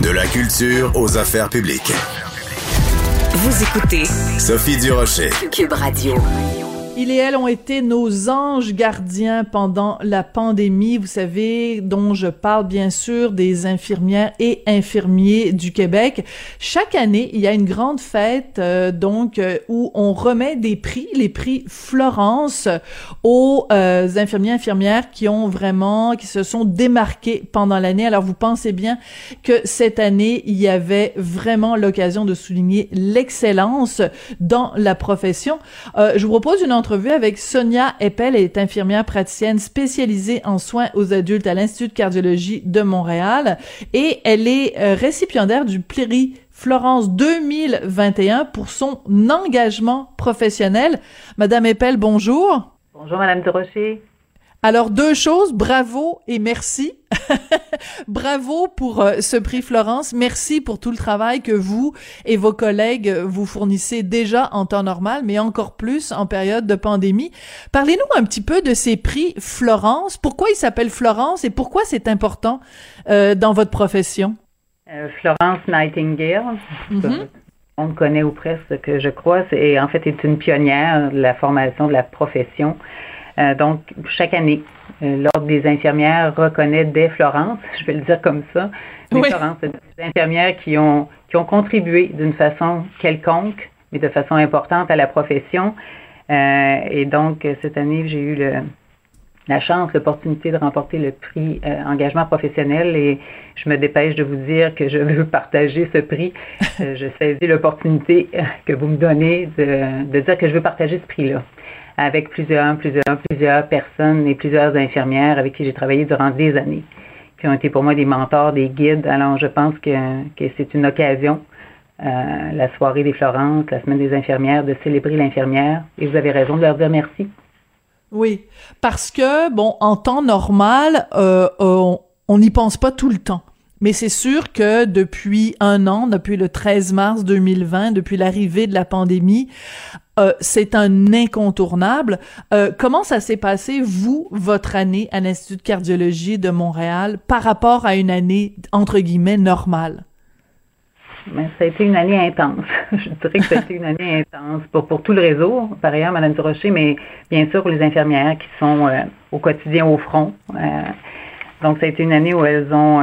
De la culture aux affaires publiques. Vous écoutez Sophie Durocher. Cube Radio. Il et elle ont été nos anges gardiens pendant la pandémie, vous savez, dont je parle bien sûr des infirmières et infirmiers du Québec. Chaque année, il y a une grande fête euh, donc euh, où on remet des prix, les prix Florence aux euh, infirmiers infirmières qui ont vraiment qui se sont démarqués pendant l'année. Alors vous pensez bien que cette année, il y avait vraiment l'occasion de souligner l'excellence dans la profession. je vous propose une entrevue avec Sonia Eppel. Est infirmière praticienne spécialisée en soins aux adultes à l'Institut de cardiologie de Montréal et elle est euh, récipiendaire du prix Florence 2021 pour son engagement professionnel. Madame Eppel, bonjour. Bonjour, Madame Durocher. Alors, deux choses, bravo et merci. bravo pour euh, ce prix Florence. Merci pour tout le travail que vous et vos collègues euh, vous fournissez déjà en temps normal, mais encore plus en période de pandémie. Parlez-nous un petit peu de ces prix Florence. Pourquoi ils s'appellent Florence et pourquoi c'est important euh, dans votre profession? Florence Nightingale. Mm-hmm. On connaît ou presque, que je crois, et en fait est une pionnière de la formation de la profession. Euh, donc, chaque année, euh, l'Ordre des infirmières reconnaît des Florence, je vais le dire comme ça, des Florence, des infirmières qui ont, qui ont contribué d'une façon quelconque, mais de façon importante à la profession. Euh, et donc, cette année, j'ai eu le, la chance, l'opportunité de remporter le prix engagement professionnel et je me dépêche de vous dire que je veux partager ce prix. je saisis l'opportunité que vous me donnez de, de dire que je veux partager ce prix-là avec plusieurs, plusieurs, plusieurs personnes et plusieurs infirmières avec qui j'ai travaillé durant des années, qui ont été pour moi des mentors, des guides. Alors, je pense que, que c'est une occasion, euh, la soirée des Florence, la semaine des infirmières, de célébrer l'infirmière. Et vous avez raison de leur dire merci. Oui, parce que, bon, en temps normal, euh, on n'y pense pas tout le temps. Mais c'est sûr que depuis un an, depuis le 13 mars 2020, depuis l'arrivée de la pandémie, euh, c'est un incontournable. Euh, comment ça s'est passé, vous, votre année à l'Institut de cardiologie de Montréal, par rapport à une année, entre guillemets, normale? Mais ça a été une année intense. Je dirais que ça a été une année intense pour, pour tout le réseau, par ailleurs, Mme Durocher, mais bien sûr les infirmières qui sont euh, au quotidien au front. donc, ça a été une année où elles ont,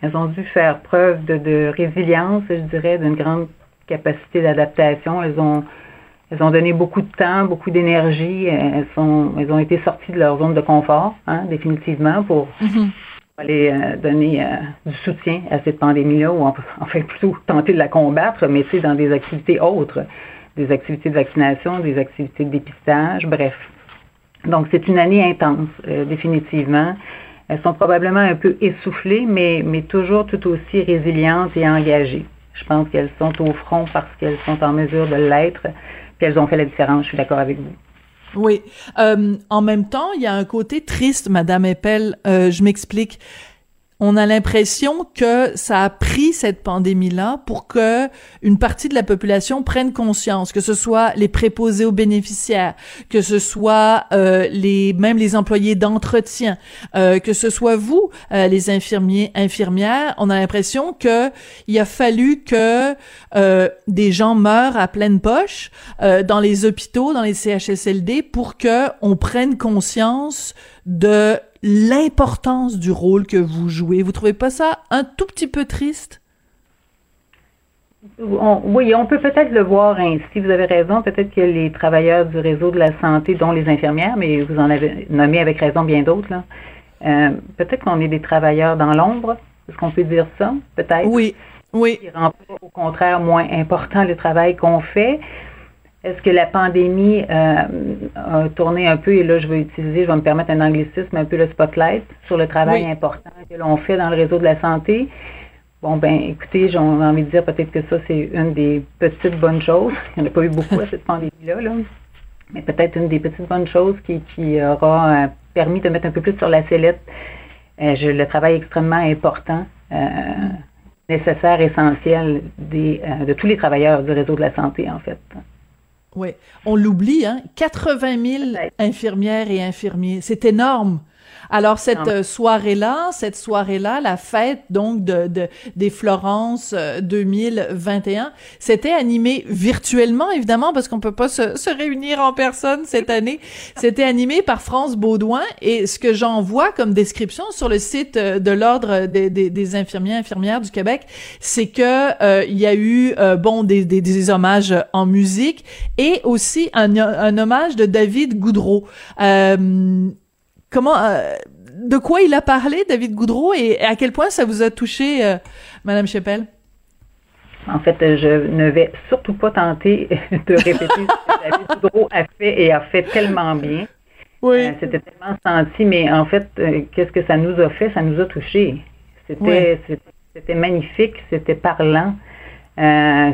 elles ont dû faire preuve de résilience, je dirais, d'une grande capacité d'adaptation. Elles ont, elles ont donné beaucoup de temps, beaucoup d'énergie. Elles, sont, elles ont été sorties de leur zone de confort, hein, définitivement, pour mm-hmm. aller euh, donner euh, du soutien à cette pandémie-là, ou enfin plutôt tenter de la combattre, mais c'est dans des activités autres, des activités de vaccination, des activités de dépistage, bref. Donc c'est une année intense, euh, définitivement. Elles sont probablement un peu essoufflées, mais, mais toujours tout aussi résilientes et engagées. Je pense qu'elles sont au front parce qu'elles sont en mesure de l'être, puis elles ont fait la différence. Je suis d'accord avec vous. Oui. Euh, en même temps, il y a un côté triste, Madame Eppel. Euh, je m'explique on a l'impression que ça a pris cette pandémie-là pour que une partie de la population prenne conscience, que ce soit les préposés aux bénéficiaires, que ce soit euh, les même les employés d'entretien, euh, que ce soit vous, euh, les infirmiers, infirmières. On a l'impression que il a fallu que des gens meurent à pleine poche dans les hôpitaux, dans les CHSLD, pour que on prenne conscience de l'importance du rôle que vous jouez. Vous trouvez pas ça un tout petit peu triste? oui, on peut peut-être le voir ainsi. Vous avez raison. Peut-être que les travailleurs du réseau de la santé, dont les infirmières, mais vous en avez nommé avec raison bien d'autres, euh, peut-être qu'on est des travailleurs dans l'ombre. Est-ce qu'on peut dire ça? Peut-être. Oui. Oui. Qui rend au contraire moins important le travail qu'on fait. Est-ce que la pandémie euh, a tourné un peu, et là je vais utiliser, je vais me permettre un anglicisme, un peu le spotlight sur le travail important que l'on fait dans le réseau de la santé? Bon, ben écoutez, j'ai envie de dire peut-être que ça, c'est une des petites bonnes choses. Il n'y en a pas eu beaucoup à cette pandémie-là, là. mais peut-être une des petites bonnes choses qui, qui aura euh, permis de mettre un peu plus sur la sellette euh, le travail extrêmement important nécessaire, essentiel des, de tous les travailleurs du réseau de la santé, en fait. Oui, on l'oublie, hein? 80 000 infirmières et infirmiers, c'est énorme. Alors cette euh, soirée-là, cette soirée-là, la fête donc de, de des Florence 2021, euh, c'était animé virtuellement évidemment parce qu'on peut pas se, se, réunir en personne cette année. C'était animé par France Baudouin et ce que j'en vois comme description sur le site euh, de l'ordre des, des, des, infirmiers infirmières du Québec, c'est que il y a eu bon des, des, des, hommages en musique et aussi un, un hommage de David Goudreau. Euh, comment, euh, de quoi il a parlé, David Goudreau, et, à quel point ça vous a touché, euh, Madame Chepel? En fait, je ne vais surtout pas tenter de répéter ce que David Goudreau a fait et a fait tellement bien. Oui. Euh, c'était tellement senti, mais en fait, qu'est-ce que ça nous a fait? Ça nous a touché. C'était, c'était magnifique, c'était parlant,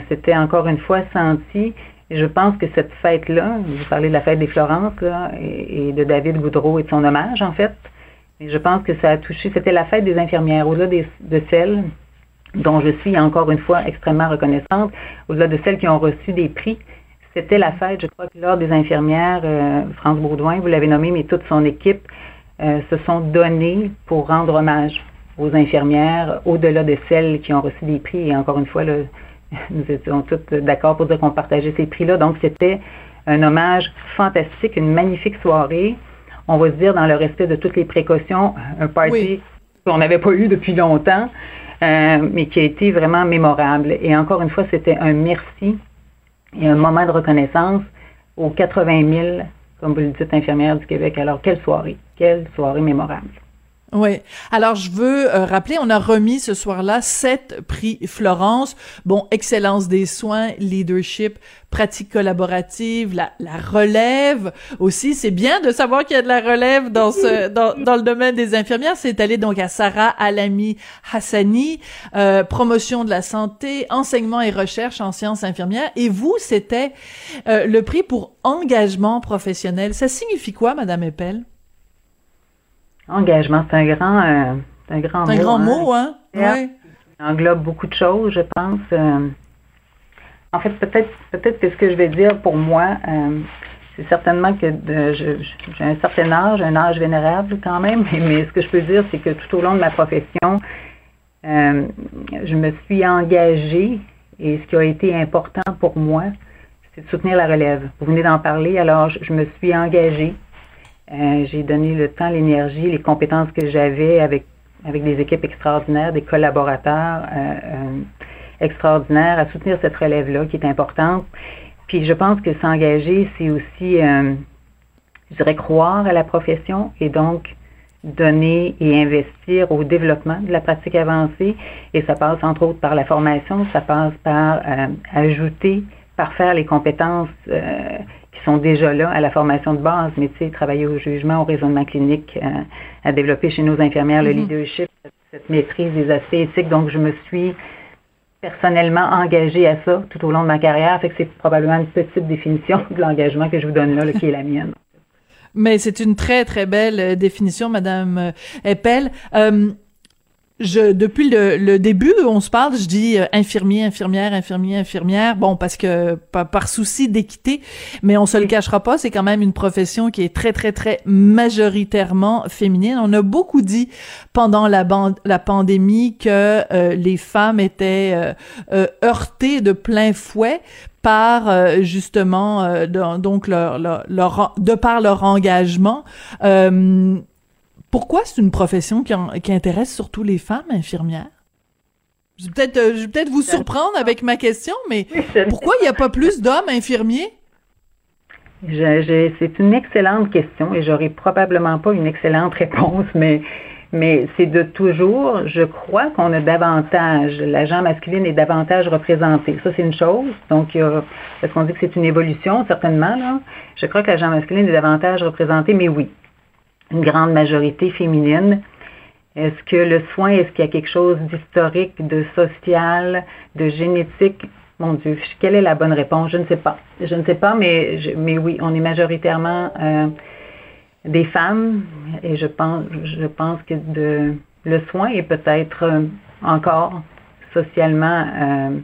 c'était encore une fois senti je pense que cette fête-là, vous parlez de la fête des Florences et, de David Goudreau et de son hommage, en fait, mais je pense que ça a touché, c'était la fête des infirmières, au-delà de celles dont je suis encore une fois extrêmement reconnaissante, au-delà de celles qui ont reçu des prix. C'était la fête, je crois que lors des infirmières, euh, France Baudouin, vous l'avez nommé, mais toute son équipe euh, se sont données pour rendre hommage aux infirmières, au-delà de celles qui ont reçu des prix. Et encore une fois, le nous étions tous d'accord pour dire qu'on partageait ces prix-là. Donc, c'était un hommage fantastique, une magnifique soirée. On va se dire, dans le respect de toutes les précautions, un party qu'on n'avait pas eu depuis longtemps, euh, mais qui a été vraiment mémorable. Et encore une fois, c'était un merci et un moment de reconnaissance aux 80 000, comme vous le dites, infirmières du Québec. Alors, quelle soirée, quelle soirée mémorable. Oui. Alors, je veux euh, rappeler, on a remis ce soir-là sept prix Florence. Bon, excellence des soins, leadership, pratique collaborative, la, la relève aussi. C'est bien de savoir qu'il y a de la relève dans ce dans, dans le domaine des infirmières. C'est allé donc à Sarah Alami Hassani, euh, promotion de la santé, enseignement et recherche en sciences infirmières. Et vous, c'était euh, le prix pour engagement professionnel. Ça signifie quoi, Madame Eppel? Engagement, c'est un grand, euh, un grand mot. Un grand hein. mot, hein? Oui. englobe beaucoup de choses, je pense. Euh. en fait, peut-être, peut-être que ce que je vais dire pour moi, euh, c'est certainement que j'ai un certain âge, un âge vénérable quand même, mais, ce que je peux dire, c'est que tout au long de ma profession, je me suis engagée et ce qui a été important pour moi, c'est de soutenir la relève. Vous venez d'en parler, alors je me suis engagée euh, j'ai donné le temps, l'énergie, les compétences que j'avais avec, avec des équipes extraordinaires, des collaborateurs euh, euh, extraordinaires à soutenir cette relève-là qui est importante. Puis je pense que s'engager, c'est aussi, je dirais, croire à la profession et donc donner et investir au développement de la pratique avancée. Et ça passe entre autres par la formation, ça passe par ajouter, par faire les compétences sont déjà là à la formation de base, mais tu sais, travailler au jugement, au raisonnement clinique, euh, à développer chez nos infirmières le mm-hmm. leadership, cette maîtrise des aspects éthiques. Donc, je me suis personnellement engagée à ça tout au long de ma carrière. Fait que c'est probablement une petite définition de l'engagement que je vous donne là, qui est la mienne. Mais c'est une très, très belle euh, définition, Madame Eppel. Euh, je depuis le, le, début on se parle je dis euh, infirmier infirmière infirmier infirmière. Bon parce que par, par souci d'équité. Mais on se le cachera pas c'est quand même une profession qui est très très très majoritairement féminine. On a beaucoup dit pendant la bande, la pandémie que euh, les femmes étaient euh, heurtées de plein fouet par justement donc leur, leur, leur, de par leur engagement pourquoi c'est une profession qui, qui, intéresse surtout les femmes infirmières? Je vais peut-être euh, peut vous surprendre avec ma question, mais pourquoi il n'y a pas plus d'hommes infirmiers? c'est une excellente question et j'aurais probablement pas une excellente réponse, mais Mais c'est de toujours, je crois qu'on a davantage, la jambe masculine est davantage représentée. Ça, c'est une chose. Donc, est-ce qu'on dit que c'est une évolution? Certainement, là. Je crois que la jambe masculine est davantage représentée, mais oui, une grande majorité féminine. Est-ce que le soin, est-ce qu'il y a quelque chose d'historique, de social, de génétique? Mon Dieu, quelle est la bonne réponse? Je ne sais pas. Je ne sais pas, mais, mais oui, on est majoritairement euh, des femmes et je pense, je pense que de, le soin est peut-être euh, encore socialement euh,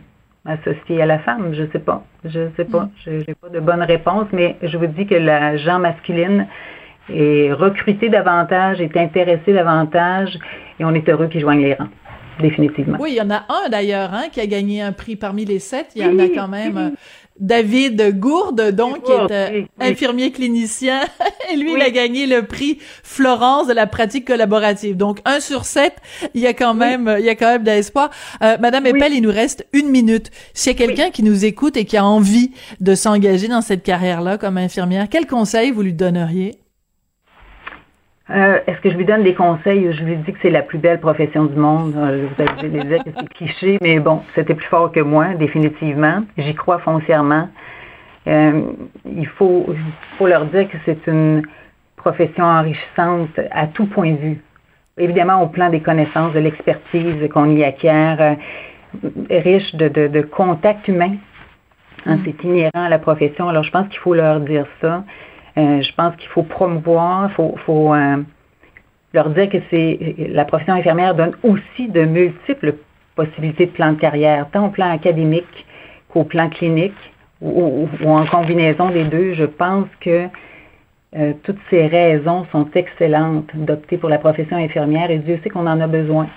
associé à la femme. Je ne sais pas. Je ne sais pas. Mm. Je n'ai pas de bonne réponse, mais je vous dis que la genre masculine est recrutée davantage, est intéressée davantage et on est heureux qu'ils joignent les rangs définitivement. Oui, il y en a un d'ailleurs hein, qui a gagné un prix parmi les sept. Il y en a quand même euh, David Gourde, donc, qui est euh, infirmier clinicien. Et lui, il a gagné le prix Florence de la pratique collaborative. Donc, un sur sept, il y a quand même, il y a quand même de l'espoir. Euh, Madame Eppel, il nous reste une minute. Si quelqu'un qui nous écoute et qui a envie de s'engager dans cette carrière-là comme infirmière, quel conseil vous lui donneriez? Euh, est-ce que je lui donne des conseils? Je lui dis que c'est la plus belle profession du monde. Euh, vous allez dire que c'est cliché, mais bon, c'était plus fort que moi, définitivement. J'y crois foncièrement. Euh, il faut, faut leur dire que c'est une profession enrichissante à tout point de vue. Évidemment, au plan des connaissances, de l'expertise qu'on y acquiert, riche de, de, de contacts humains. Hein, mm. C'est inhérent à la profession. Alors, je pense qu'il faut leur dire ça. Euh, je pense qu'il faut promouvoir, il faut, faut euh, leur dire que c'est la profession infirmière donne aussi de multiples possibilités de plan de carrière, tant au plan académique qu'au plan clinique ou, en combinaison des deux. Je pense que euh, toutes ces raisons sont excellentes d'opter pour la profession infirmière et Dieu sait qu'on en a besoin.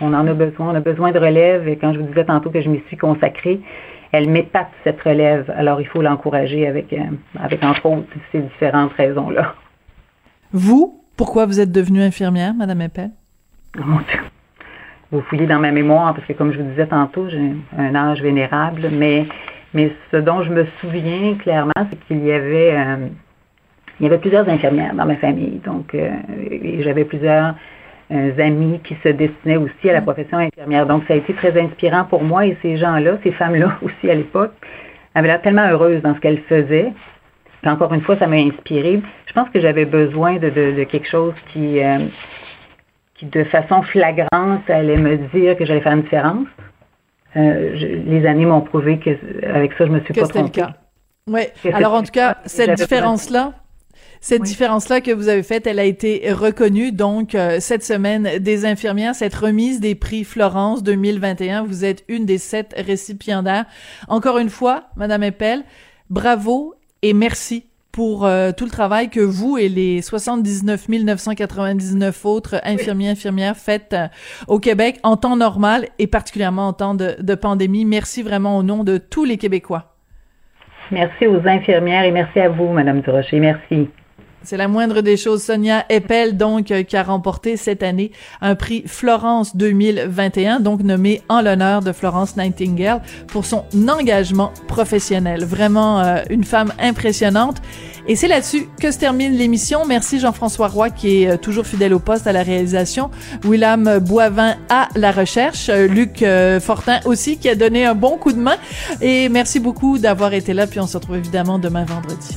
On en a besoin. On a besoin de relève et quand je vous disais tantôt que je m'y suis consacrée, elle m'épate cette relève. Alors, il faut l'encourager avec, euh, avec, entre autres, ces différentes raisons-là. Vous, pourquoi vous êtes devenue infirmière, Madame Eppel? Oh mon Dieu. Vous fouillez dans ma mémoire, parce que comme je vous disais tantôt, j'ai un âge vénérable, mais, mais ce dont je me souviens clairement, c'est qu'il y avait, euh, il y avait plusieurs infirmières dans ma famille. Donc, euh, j'avais plusieurs amis qui se destinaient aussi à la mm. profession infirmière. Donc, ça a été très inspirant pour moi et ces gens-là, ces femmes-là aussi à l'époque, avaient l'air tellement heureuses dans ce qu'elles faisaient. Puis encore une fois, ça m'a inspiré. Je pense que j'avais besoin de, de, quelque chose qui, euh, qui, de façon flagrante, allait me dire que j'allais faire une différence. Euh, les années m'ont prouvé que avec ça, je me suis pas trompée. Oui. Alors en tout cas, cette différence-là, cette différence-là que vous avez faite, elle a été reconnue. Donc, euh, cette semaine des infirmières, cette remise des prix Florence 2021, vous êtes une des sept récipiendaires. Encore une fois, Madame Eppel, bravo et merci pour euh, tout le travail que vous et les 79 999 autres infirmiers infirmières faites euh, au Québec en temps normal et particulièrement en temps de, de pandémie. Merci vraiment au nom de tous les Québécois. Merci aux infirmières et merci à vous, Madame Durocher. Merci. C'est la moindre des choses. Sonia Eppel, donc, euh, qui a remporté cette année un prix Florence 2021, donc nommé en l'honneur de Florence Nightingale pour son engagement professionnel. Vraiment euh, une femme impressionnante. Et c'est là-dessus que se termine l'émission. Merci Jean-François Roy qui est euh, toujours fidèle au poste à la réalisation, William Boivin à la recherche, Luc Fortin aussi qui a donné un bon coup de main. Et merci beaucoup d'avoir été là. Puis on se retrouve évidemment demain vendredi.